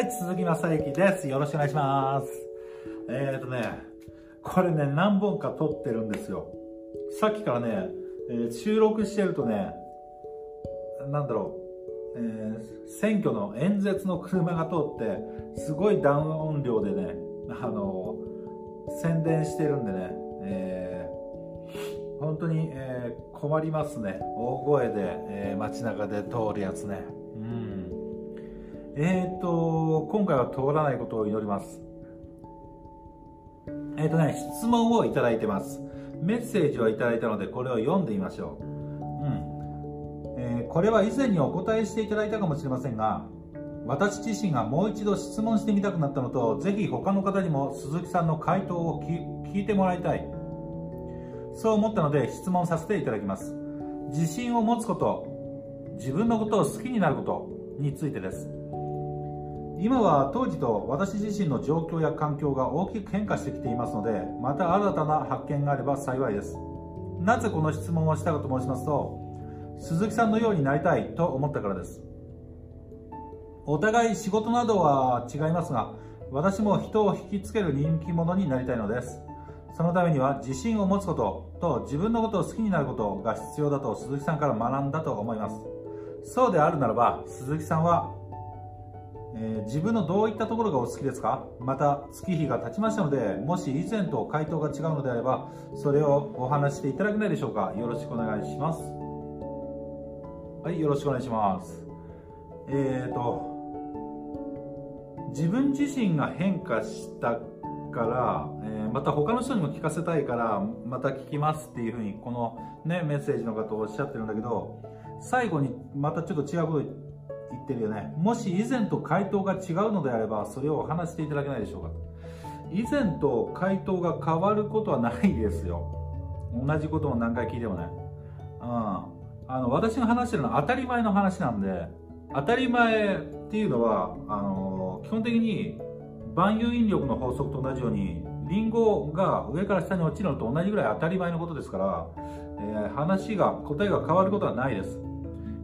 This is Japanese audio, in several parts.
はい、鈴木正幸です。よろしくお願いします。えーとね、これね、何本か撮ってるんですよ。さっきからね、えー、収録してるとね、なんだろう、えー、選挙の演説の車が通って、すごいダウン音量でね、あのー、宣伝してるんでね、えー、本当に、え、困りますね。大声で、えー、街中で通るやつね。うん。えっ、ー、と、今回は通らないことを祈ります。えっ、ー、とね、質問をいただいてます。メッセージをいただいたので、これを読んでみましょう。うん。えー、これは以前にお答えしていただいたかもしれませんが、私自身がもう一度質問してみたくなったのと、ぜひ他の方にも鈴木さんの回答を聞いてもらいたい。そう思ったので質問させていただきます。自信を持つこと、自分のことを好きになることについてです。今は当時と私自身の状況や環境が大きく変化してきていますのでまた新たな発見があれば幸いです。なぜこの質問をしたかと申しますと鈴木さんのようになりたいと思ったからです。お互い仕事などは違いますが私も人を引きつける人気者になりたいのです。そのためには自信を持つことと自分のことを好きになることが必要だと鈴木さんから学んだと思います。そうであるならば鈴木さんはえー、自分のどういったところがお好きですか？また月日が経ちましたのでもし以前と回答が違うのであればそれをお話していただけないでしょうか？よろしくお願いします。はいよろしくお願いします。えーと自分自身が変化したから、えー、また他の人にも聞かせたいからまた聞きますっていうふうにこのねメッセージの方おっしゃってるんだけど最後にまたちょっと違うこと言ってるよね。もし以前と回答が違うのであれば、それをお話していただけないでしょうか。以前と回答が変わることはないですよ。同じことを何回聞いてもね。うん。あの、私が話してるのは当たり前の話なんで、当たり前っていうのは、あの、基本的に万有引力の法則と同じように、リンゴが上から下に落ちるのと同じぐらい当たり前のことですから、えー、話が、答えが変わることはないです。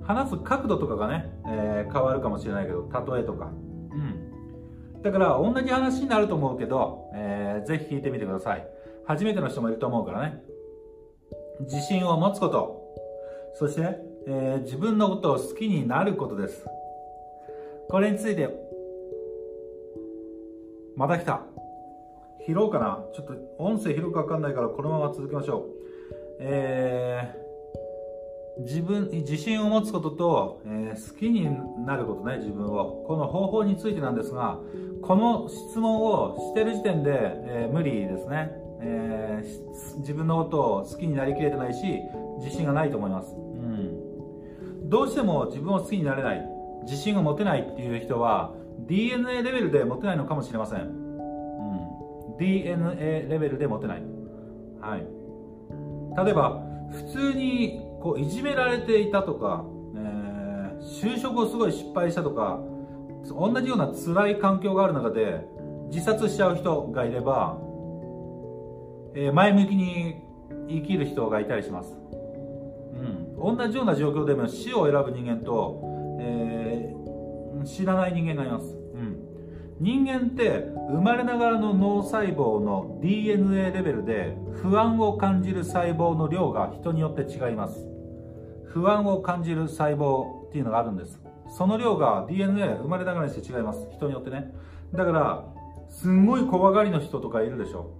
話す角度とかがね、えー、変わるかもしれないけど、例えとか。うん。だから、同じ話になると思うけど、えー、ぜひ聞いてみてください。初めての人もいると思うからね。自信を持つこと。そして、えー、自分のことを好きになることです。これについて、また来た。拾おうかな。ちょっと音声拾うかわかんないからこのまま続けましょう。えー、自分に、自信を持つことと、えー、好きになることね、自分を。この方法についてなんですが、この質問をしてる時点で、えー、無理ですね、えー、自分のことを好きになりきれてないし、自信がないと思います。うん。どうしても自分を好きになれない、自信が持てないっていう人は、DNA レベルで持てないのかもしれません。うん。DNA レベルで持てない。はい。例えば、普通にこういじめられていたとか、えー、就職をすごい失敗したとか同じような辛い環境がある中で自殺しちゃう人がいれば、えー、前向きに生きる人がいたりします、うん、同じような状況でも死を選ぶ人間と、えー、知らない人間がいます、うん、人間って生まれながらの脳細胞の DNA レベルで不安を感じる細胞の量が人によって違います。不安を感じる細胞っていうのがあるんです。その量が DNA 生まれながらにして違います。人によってね。だからすんごい怖がりの人とかいるでしょ。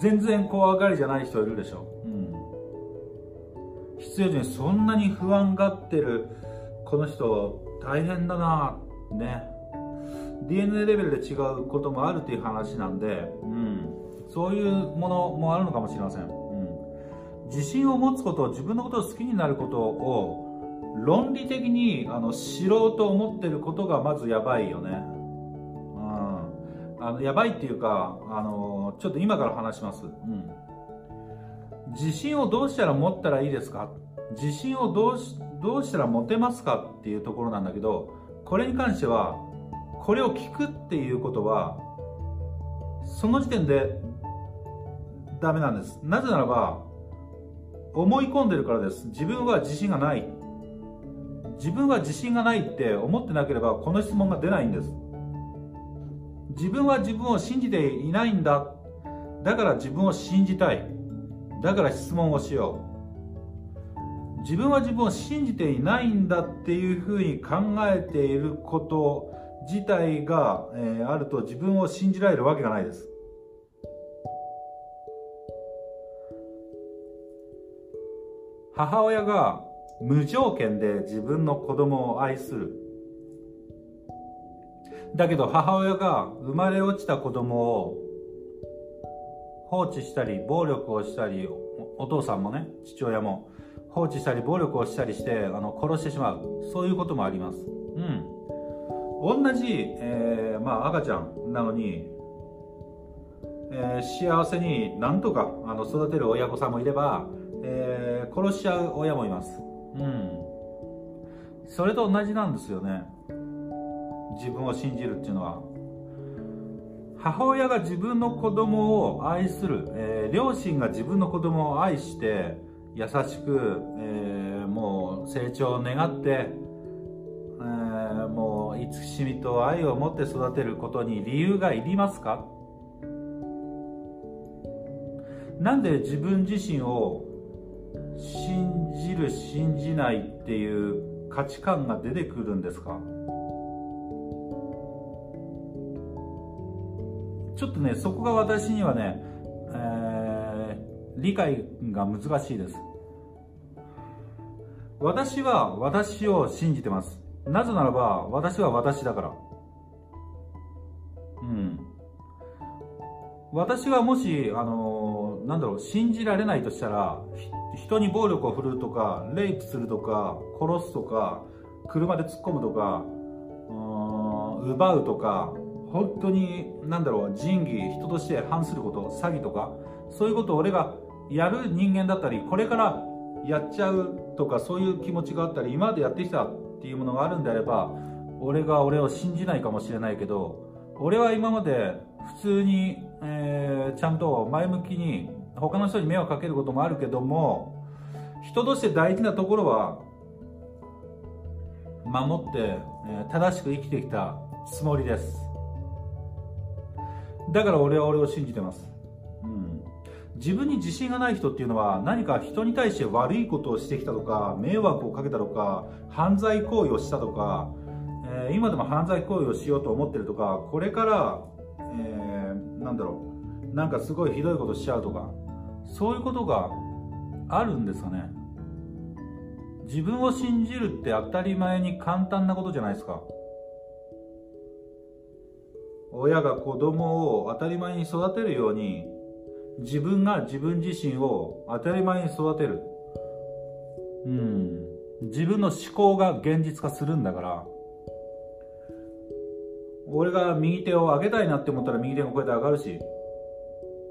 全然怖がりじゃない人いるでしょ、うん、必要にそんなに不安がってるこの人大変だなね。DNA レベルで違うこともあるっていう話なんで、うん、そういうものもあるのかもしれません。自信を持つこと自分のことを好きになることを論理的にあの知ろうと思ってることがまずやばいよね、うん、あのやばいっていうかあのちょっと今から話します、うん、自信をどうしたら持ったらいいですか？自信をどうしどうしたら持てますかっていうところなんだけどこれに関してはこれを聞くっていうことはその時点でダメなんです。なぜならば思い込んでるからです。自分は自信がない。自分は自信がないって思ってなければこの質問が出ないんです。自分は自分を信じていないんだ。だから自分を信じたい。だから質問をしよう。自分は自分を信じていないんだっていうふうに考えていること自体が、えー、あると自分を信じられるわけがないです。母親が無条件で自分の子供を愛する。だけど母親が生まれ落ちた子供を放置したり暴力をしたりお父さんもね父親も放置したり暴力をしたりしてあの殺してしまう。そういうこともあります。うん。同じ、えー、まあ、赤ちゃんなのに、えー、幸せになんとかあの育てる親御さんもいれば、えー、殺しちゃう親もいます。うん。それと同じなんですよね。自分を信じるっていうのは。母親が自分の子供を愛する、えー、両親が自分の子供を愛して優しく、えー、もう成長を願って、えー、もう慈しみと愛を持って育てることに理由がいりますか？なんで自分自身を信じる信じないっていう価値観が出てくるんですか？ちょっとねそこが私にはね、えー、理解が難しいです。私は私を信じてます。なぜならば私は私だから。うん。私がもしあのなんだろう信じられないとしたら人に暴力を振るうとかレイプするとか殺すとか車で突っ込むとかうん奪うとか本当に何だろう仁義人として反すること詐欺とかそういうことを俺がやる人間だったりこれからやっちゃうとかそういう気持ちがあったり今までやってきたっていうものがあるんであれば俺が俺を信じないかもしれないけど俺は今まで普通に、えー、ちゃんと前向きに他の人に迷惑かけることもあるけども人として大事なところは守って、正しく生きてきたつもりです。だから俺は俺を信じてます、うん、自分に自信がない人っていうのは何か人に対して悪いことをしてきたとか迷惑をかけたとか犯罪行為をしたとか、えー、今でも犯罪行為をしようと思ってるとかこれから、えー、なんだろうなんかすごいひどいことしちゃうとかそういうことがあるんですかね？自分を信じるって当たり前に簡単なことじゃないですか。親が子供を当たり前に育てるように自分が自分自身を当たり前に育てる。うん。自分の思考が現実化するんだから。俺が右手を上げたいなって思ったら右手がこうやって上がるし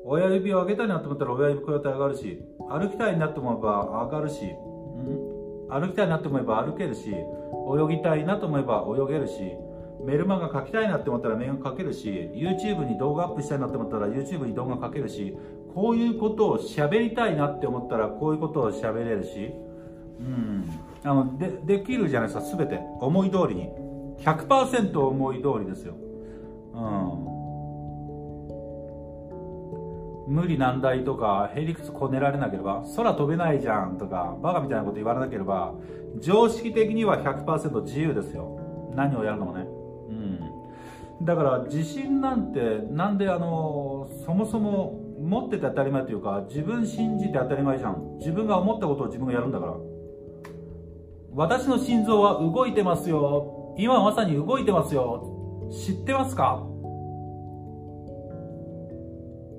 親指を上げたいなと思ったら親指こうやって上がるし歩きたいなと思えば上がるし、うん、歩きたいなと思えば歩けるし泳ぎたいなと思えば泳げるしメルマガ書きたいなって思ったらメール書けるし YouTube に動画アップしたいなって思ったら YouTube に動画書けるしこういうことを喋りたいなって思ったらこういうことを喋れるしうん。あのでできるじゃないですか全て。思い通りに。100%思い通りですよ。うん。無理難題とかへりくつこねられなければ空飛べないじゃんとかバカみたいなこと言われなければ常識的には100%自由ですよ。何をやるのもね。うん。だから自信なんてなんであのそもそも持ってて当たり前というか自分信じて当たり前じゃん。自分が思ったことを自分がやるんだから。私の心臓は動いてますよ。今まさに動いてますよ。知ってますか？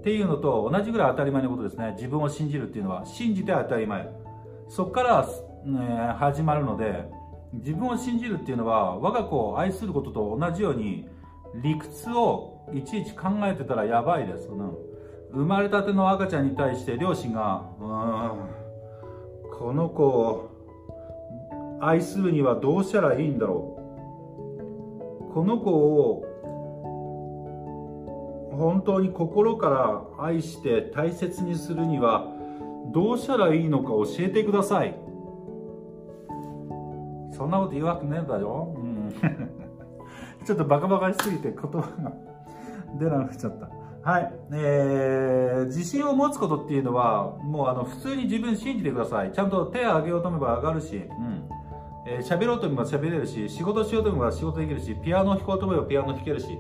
っていうのと同じぐらい当たり前のことですね。自分を信じるっていうのは信じて当たり前。そこから、ね、始まるので自分を信じるっていうのは我が子を愛することと同じように理屈をいちいち考えてたらやばいです。ね生まれたての赤ちゃんに対して両親が「うんこの子を愛するにはどうしたらいいんだろう」この子を本当に心から愛して大切にするにはどうしたらいいのか教えてください。そんなこと言うわけねえだろ。うん。ちょっとバカバカしすぎて言葉が出なくなっちゃった。はい、えー、自信を持つことっていうのはもうあの普通に自分信じてください。ちゃんと手を挙げようと思えば上がるし、うん。えー、喋ろうと思えば喋れるし仕事しようと思えば仕事できるしピアノ弾こうと思えばピアノ弾けるし。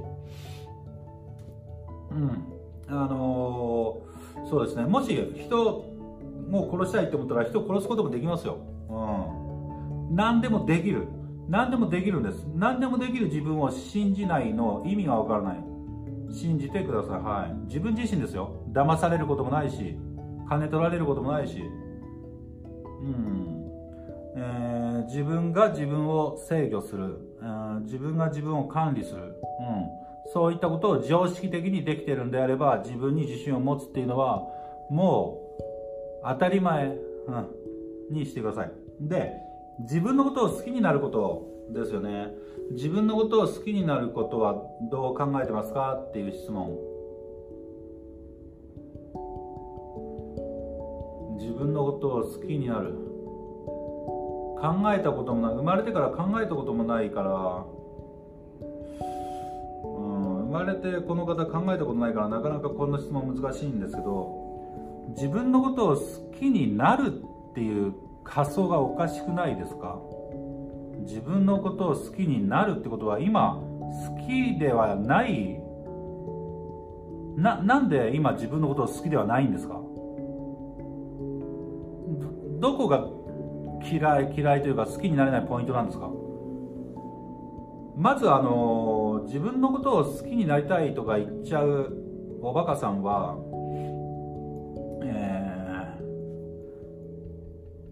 うん。あのー、そうですね。もし人もう殺したいって思ったら人を殺すこともできますよ、うん、何でもできる。何でもできるんです。何でもできる自分を信じないの。意味がわからない。信じてください。はい。自分自身ですよ。騙されることもないし、金取られることもないし、うん。えー、自分が自分を制御する、えー、自分が自分を管理する、うん。そういったことを常識的にできてるんであれば、自分に自信を持つっていうのは、もう、当たり前、うん、にしてください。で、自分のことを好きになることですよね。自分のことを好きになることはどう考えてますかっていう質問自分のことを好きになる考えたこともない生まれてから考えたこともないから、まれてこの方考えたことないからなかなかこんな質問難しいんですけど自分のことを好きになるっていう発想がおかしくないですか？自分のことを好きになるってことは今好きではない。ななんで今自分のことを好きではないんですか？どこが嫌い嫌いというか好きになれないポイントなんですか？まずあの自分のことを好きになりたいとか言っちゃうおバカさんはえ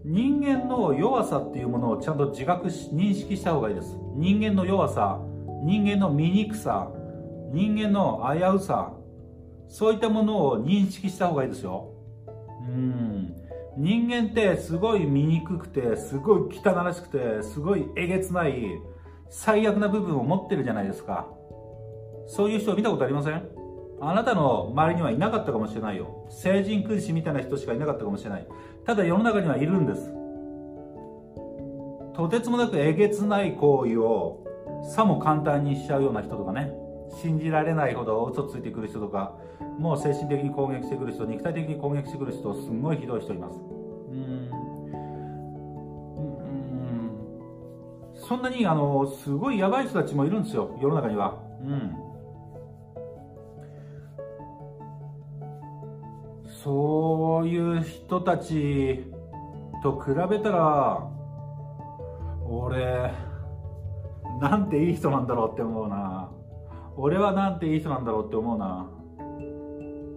人間の弱さっていうものをちゃんと自覚し認識した方がいいです。人間の弱さ人間の醜さ人間の危うさそういったものを認識した方がいいですよ。うん。人間ってすごい醜くてすごい汚らしくてすごいえげつない最悪な部分を持ってるじゃないですか。そういう人を見たことありません？あなたの周りにはいなかったかもしれないよ。成人君子みたいな人しかいなかったかもしれない。ただ世の中にはいるんです。とてつもなくえげつない行為をさも簡単にしちゃうような人とかね。信じられないほど嘘ついてくる人とか。もう精神的に攻撃してくる人肉体的に攻撃してくる人すんごいひどい人います。うん。そんなにあのすごいやばい人たちもいるんですよ世の中には。うん。そういう人たちと比べたら俺なんていい人なんだろうって思うな。俺はなんていい人なんだろうって思うな。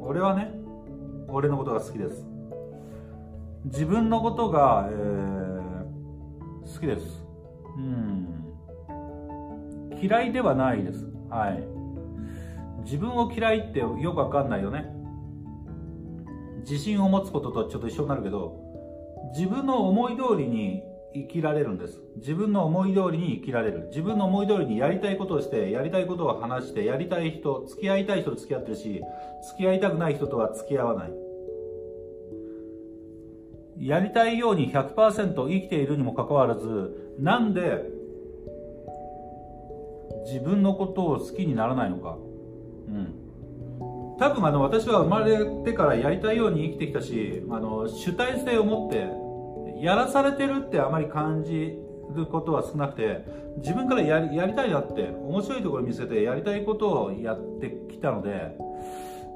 俺はね俺のことが好きです。自分のことが、えー、好きです。うん。嫌いではないです。はい。自分を嫌いってよくわかんないよね。自信を持つこととちょっと一緒になるけど自分の思い通りに生きられるんです。自分の思い通りに生きられる。自分の思い通りにやりたいことをしてやりたいことを話してやりたい人付き合いたい人と付き合ってるし付き合いたくない人とは付き合わない。やりたいように100%生きているにもかかわらずなんで自分のことを好きにならないのか。うん。多分あの私は生まれてからやりたいように生きてきたしあの主体性を持ってやらされてるってあまり感じることは少なくて自分からやりやりたいなって面白いところ見せてやりたいことをやってきたので、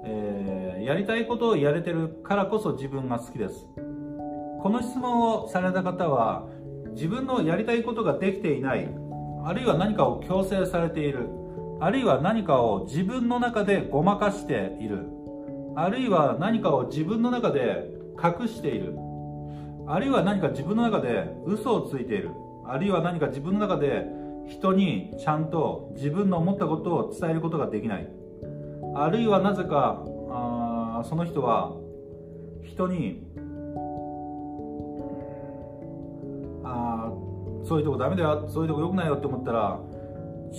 えー、やりたいことをやれてるからこそ自分が好きです。この質問をされた方は自分のやりたいことができていないあるいは何かを強制されているあるいは何かを自分の中でごまかしているあるいは何かを自分の中で隠しているあるいは何か自分の中で嘘をついているあるいは何か自分の中で人にちゃんと自分の思ったことを伝えることができないあるいはなぜかあその人は人にそういうとこダメだよそういうとこ良くないよって思ったら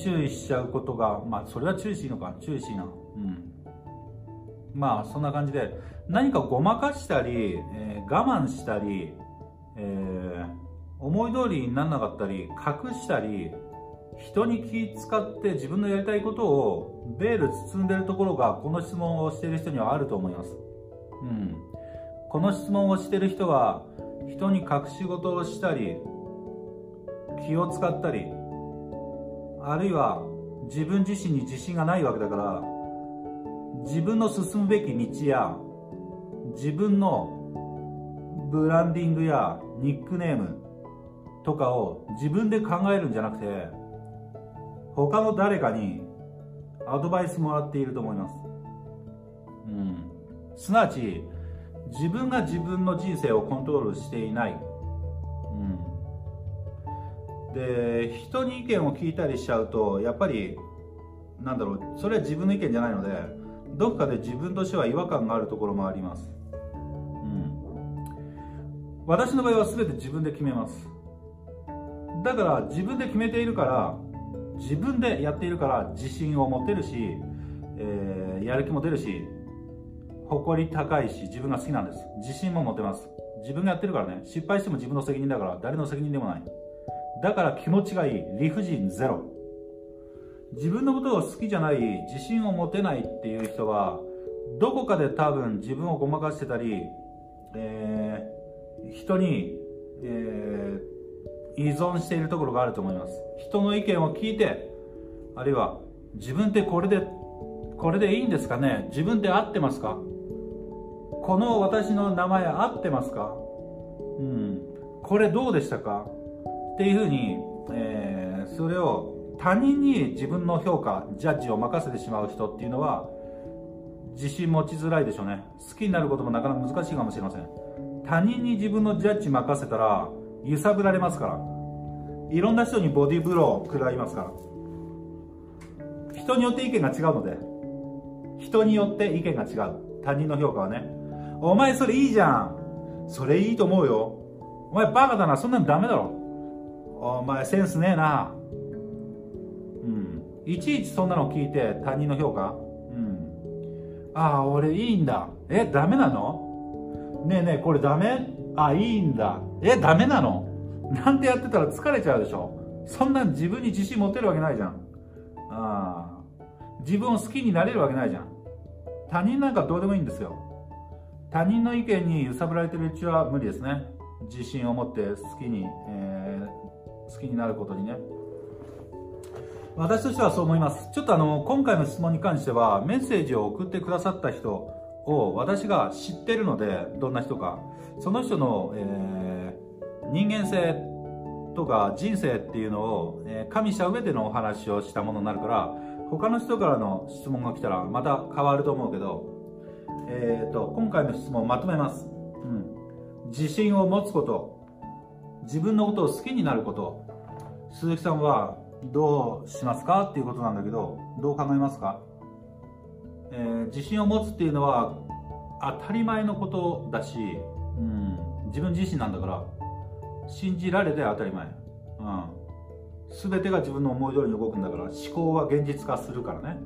注意しちゃうことが、まあ、それは注意しいのか、注意しいな。うん。まあ、そんな感じで、何かごまかしたり、えー、我慢したり、えー、思い通りにならなかったり隠したり人に気使って自分のやりたいことをベール包んでるところがこの質問をしている人にはあると思います。うん。この質問をしている人は人に隠し事をしたり気を使ったりあるいは自分自身に自信がないわけだから自分の進むべき道や自分のブランディングやニックネームとかを自分で考えるんじゃなくて他の誰かにアドバイスもらっていると思います、うん、すなわち自分が自分の人生をコントロールしていない、で人に意見を聞いたりしちゃうとやっぱりなんだろうそれは自分の意見じゃないのでどっかで自分としては違和感があるところもあります、うん、私の場合は全て自分で決めます。だから自分で決めているから自分でやっているから自信を持てるし、えー、やる気も出るし誇り高いし自分が好きなんです。自信も持てます。自分がやってるからね。失敗しても自分の責任だから誰の責任でもない。だから気持ちがいい。理不尽ゼロ。自分のことを好きじゃない自信を持てないっていう人はどこかで多分自分をごまかしてたり、えー、人に、えー、依存しているところがあると思います。人の意見を聞いてあるいは自分ってこれでこれでいいんですかね？自分で合ってますか？この私の名前合ってますか？うん。これどうでしたか？っていうふうに、えー、それを他人に自分の評価ジャッジを任せてしまう人っていうのは自信持ちづらいでしょうね。好きになることもなかなか難しいかもしれません。他人に自分のジャッジ任せたら揺さぶられますから。いろんな人にボディーブローを食らいますから。人によって意見が違うので。人によって意見が違う。他人の評価はね。お前それいいじゃん。それいいと思うよ。お前バカだな。そんなのダメだろ。お前センスねえな。うん。いちいちそんなの聞いて他人の評価？うん。ああ俺いいんだ。えダメなの？ねえねえこれダメ？あいいんだ。えダメなの？なんてやってたら疲れちゃうでしょ。そんな自分に自信持てるわけないじゃん。ああ。自分を好きになれるわけないじゃん。他人なんかどうでもいいんですよ。他人の意見に揺さぶられてるうちは無理ですね。自信を持って好きに、えー、好きになることにね。私としてはそう思います。ちょっとあの今回の質問に関してはメッセージを送ってくださった人を私が知ってるのでどんな人か。その人の、えー、人間性とか人生っていうのを、えー、加味した上でのお話をしたものになるから他の人からの質問が来たらまた変わると思うけど、えーと、今回の質問をまとめます、うん、自信を持つこと。自分のことを好きになること。鈴木さんはどうしますかっていうことなんだけどどう考えますか、えー、自信を持つっていうのは当たり前のことだし、うん、自分自身なんだから信じられて当たり前、うん。全てが自分の思い通りに動くんだから思考は現実化するからね。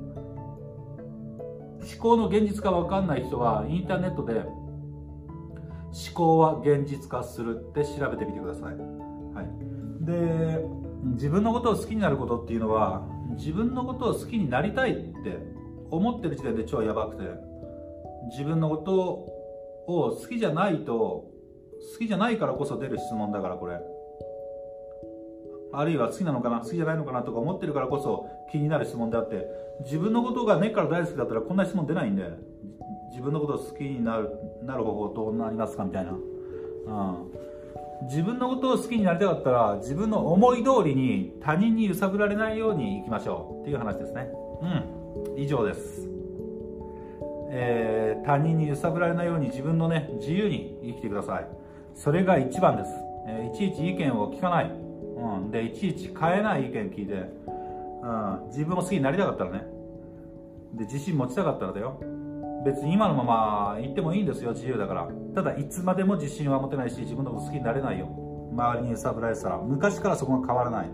思考の現実化分かんない人はインターネットで思考は現実化するって調べてみてください、はい、で自分のことを好きになることっていうのは自分のことを好きになりたいって思ってる時点で超やばくて自分のことを好きじゃないと好きじゃないからこそ出る質問だからこれ。あるいは好きなのかな好きじゃないのかなとか思ってるからこそ気になる質問であって自分のことが根っから大好きだったらこんな質問出ないんで自分のことを好きになるなる方法どうなりますかみたいな、うん、自分のことを好きになりたかったら自分の思い通りに他人に揺さぶられないようにいきましょうっていう話ですね。うん。以上です。えー、他人に揺さぶられないように自分のね自由に生きてください。それが一番です、えー、いちいち意見を聞かない。うん、でいちいち変えない意見聞いて、うん、自分も好きになりたかったらね。で自信持ちたかったらだよ。別に今のまま行ってもいいんですよ自由だから。ただいつまでも自信は持てないし自分のこと好きになれないよ。周りに揺さぶられてたら。昔からそこが変わらない。う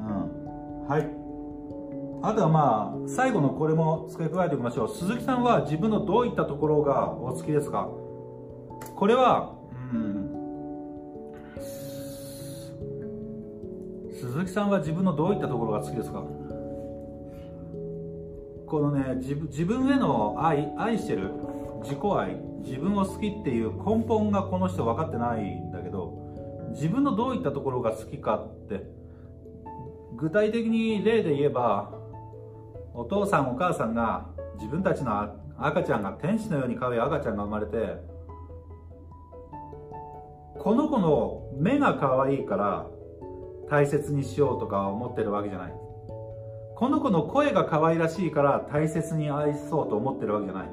ん。はい。あとはまあ最後のこれも付け加えておきましょう。鈴木さんは自分のどういったところがお好きですか？これはうん。鈴木さんは自分のどういったところが好きですか？このね自分自分への愛愛してる自己愛自分を好きっていう根本がこの人分かってないんだけど自分のどういったところが好きかって具体的に例で言えばお父さんお母さんが自分たちの赤ちゃんが天使のように可愛い赤ちゃんが生まれてこの子の目が可愛いから大切にしようとか思ってるわけじゃない。この子の声が可愛らしいから大切に愛そうと思ってるわけじゃない。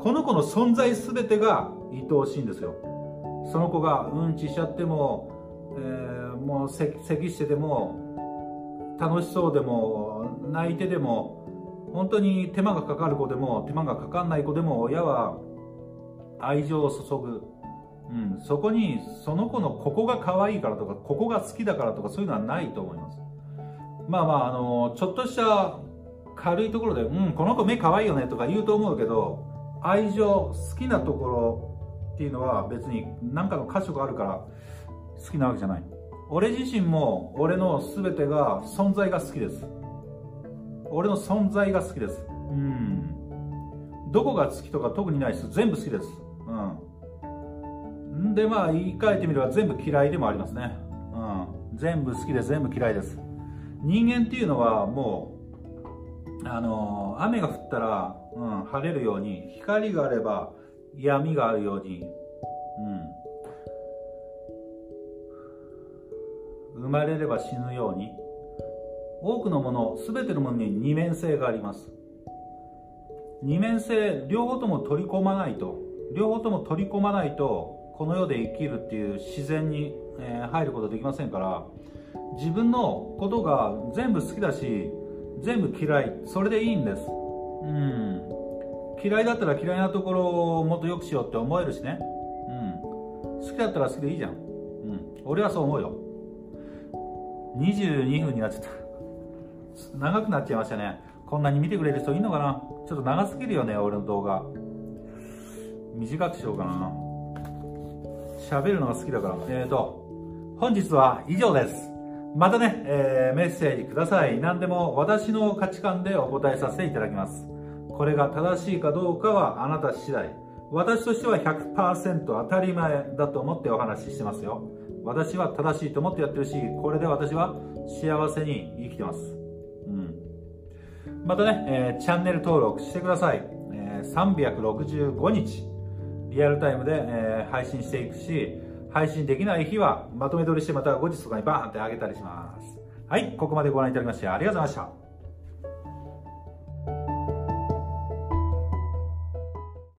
この子の存在全てが愛おしいんですよ。その子がうんちしちゃっても、えー、もう咳してても楽しそうでも泣いてでも本当に手間がかかる子でも手間がかかんない子でも親は愛情を注ぐ、うん、そこにその子のここが可愛いからとかここが好きだからとかそういうのはないと思います。まあまああのちょっとした軽いところで「うんこの子目可愛いよね」とか言うと思うけど愛情好きなところっていうのは別に何かの箇所があるから好きなわけじゃない。俺自身も俺の全てが存在が好きです。俺の存在が好きです。うん。どこが好きとか特にないです。全部好きです。うん。でまあ言い換えてみれば全部嫌いでもありますね。うん。全部好きで全部嫌いです。人間っていうのはもうあの雨が降ったら、うん、晴れるように光があれば闇があるように、うん、生まれれば死ぬように多くのもの全てのものに二面性があります。二面性両方とも取り込まないと両方とも取り込まないとこの世で生きるっていう自然に、えー、入ることできませんから自分のことが全部好きだし全部嫌いそれでいいんですうん嫌いだったら嫌いなところをもっと良くしようって思えるしね。うん。好きだったら好きでいいじゃん。うん。俺はそう思うよ。22分になっちゃった。長くなっちゃいましたね。こんなに見てくれる人いいのかな？ちょっと長すぎるよね、俺の動画。短くしようかな。喋るのが好きだから。えーと、本日は以上です。またね、えー、メッセージください。何でも私の価値観でお答えさせていただきます。これが正しいかどうかはあなた次第。私としては100%当たり前だと思ってお話ししてますよ。私は正しいと思ってやってるし、これで私は幸せに生きてます。うん。またね、えー、チャンネル登録してください。えー、365日、リアルタイムで、えー、配信していくし、配信できない日はまとめ撮りしてまた後日とかにバーンって上げたりします。はい、ここまでご覧いただきましてありがとうございました。